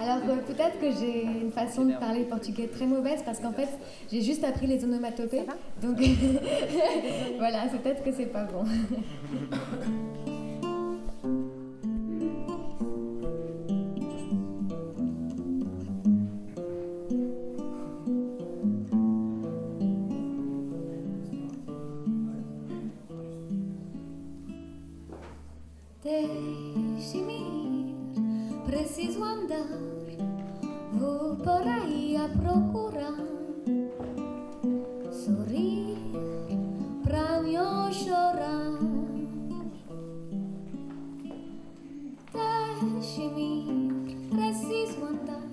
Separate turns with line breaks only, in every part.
Alors euh, peut-être que j'ai une façon de parler portugais très mauvaise parce qu'en fait j'ai juste appris les onomatopées. Donc voilà, peut-être que c'est pas bon. Deixe-me preciso andar. Vou por aí a procurar sorrir pra não chorar. Deixe-me preciso andar.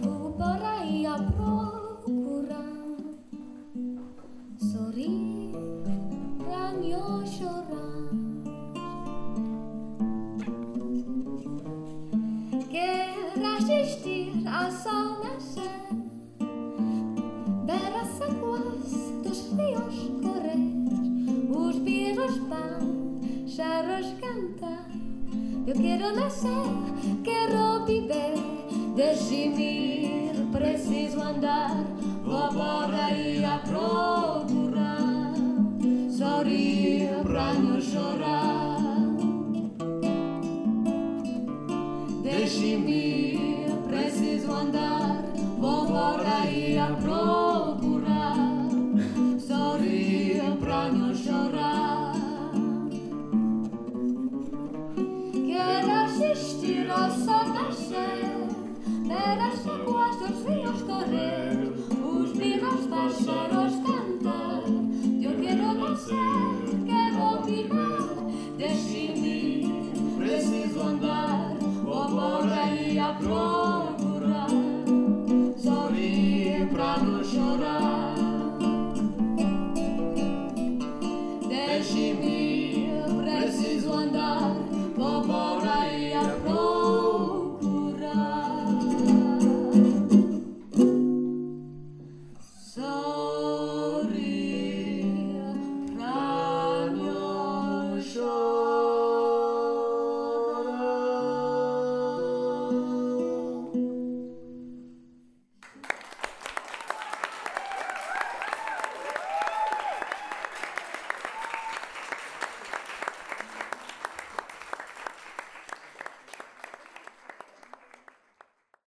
Vou por aí a procurar sorrir Quero assistir ao sol nascer, ver as águas dos rios correr, os bichos pássaros cantar. Eu quero nascer, quero viver, deixe-me ir, preciso andar, vou por aí a procurar, sorrir pra não chorar. Deixe-me preciso andar, vou por aí a procurar, sorrir pra não chorar. Quero assistir ao sol nascer, ver as águas dos rios correr, os bichos pássaros cantar. Eu quero nascer, quero viver, deixe-me preciso andar, vou por aí a procurar.